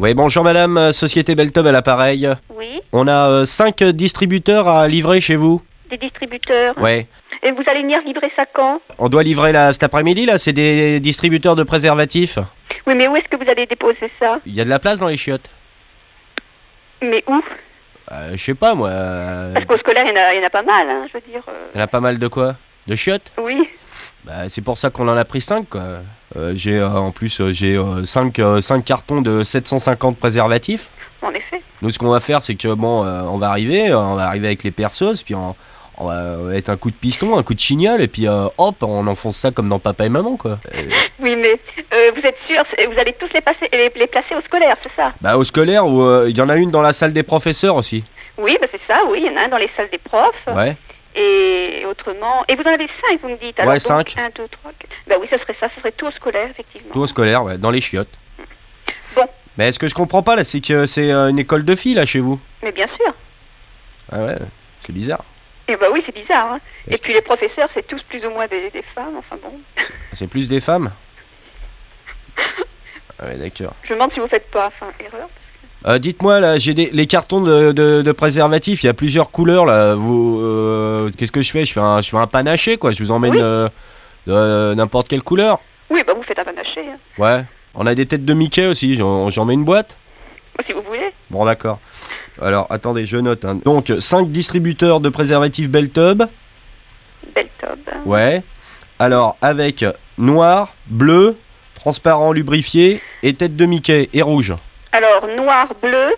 Oui, bonjour madame, euh, Société Beltub à l'appareil. Oui, On a 5 distributeurs à livrer chez vous. des distributeurs. Ouais. Et vous allez venir livrer ça quand? On doit livrer là cet après-midi là, c'est des distributeurs de préservatifs. Oui, mais où est-ce que vous allez déposer ça? Il y a de la place dans les chiottes. Mais où? Euh, je sais pas moi. euh, Parce qu'au scolaire, il y, en a, il y en a pas mal, hein, je veux dire. euh, Il y en a pas mal de quoi? De chiottes? Oui, Bah c'est pour ça qu'on en a pris 5 quoi. Euh, j'ai euh, en plus euh, j'ai 5 cartons de 750 préservatifs. en effet. Nous, ce qu'on va faire, c'est que bon, on va arriver, on va arriver avec les perceuses, puis on, on va mettre un coup de piston, un coup de chignol, et puis euh, hop, on enfonce ça comme dans Papa et Maman, quoi. Euh, Oui, mais euh, vous êtes sûr Vous allez tous les, passer, les, les placer au scolaire, c'est ça? Bah, au scolaire, où il y en a une dans la salle des professeurs aussi. Oui, bah c'est ça, oui, il y en a un dans les salles des profs. Ouais. Et autrement. Et vous en avez cinq, vous me dites alors Ouais, donc, cinq. Un, deux, trois, Bah oui, ça serait ça, ça serait tout au scolaire, effectivement. Tout au scolaire, ouais, dans les chiottes. Bon. Mais ce que je comprends pas, là, c'est que c'est euh, une école de filles, là, chez vous? Mais bien sûr. Ah ouais, c'est bizarre. Et bah oui, c'est bizarre. Hein. Et puis les professeurs, c'est tous plus ou moins des, des femmes, enfin bon. C'est plus des femmes? Ah ouais, d'accord. Je me demande si vous faites pas, enfin, erreur. Euh, Dites-moi, là, j'ai des les cartons de, de, de préservatifs, il y a plusieurs couleurs, là. Vous, euh, qu'est-ce que je fais? Je fais, un, je fais un panaché, quoi. Je vous emmène Oui. euh, de n'importe quelle couleur. Oui, bah vous faites un panaché, hein. Ouais. On a des têtes de Mickey aussi, j'en j'en mets une boîte si vous voulez. Bon, d'accord. Alors, attendez, je note. hein. Donc, 5 distributeurs de préservatifs Beltub. Belle top. Ouais. Alors, avec noir, bleu, transparent lubrifié et tête de Mickey et rouge. Alors, noir, bleu,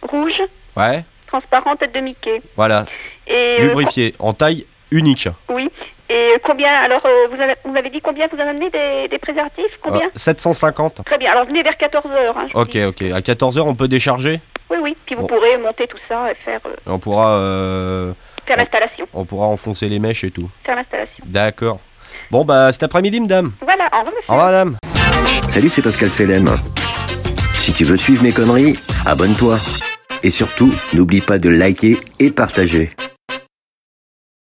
rouge, Ouais. transparent, tête de Mickey. Voilà. Et euh, Lubrifié en taille unique. oui. Et combien Alors, euh, vous, avez, vous avez dit combien vous en amenez des, des préservatifs? Combien? Euh, 750. Très bien. Alors, venez vers 14h. Hein, Ok, dis. ok. À 14h, on peut décharger? Oui, oui. Puis vous Bon. pourrez monter tout ça et faire, euh, On pourra, euh, faire l'installation. on pourra enfoncer les mèches et tout. Faire l'installation. D'accord. Bon, bah, cet après-midi, madame. Voilà. Au revoir, monsieur. Au revoir, madame. Salut, c'est Pascal Selem. Si tu veux suivre mes conneries, abonne-toi. Et surtout, n'oublie pas de liker et partager.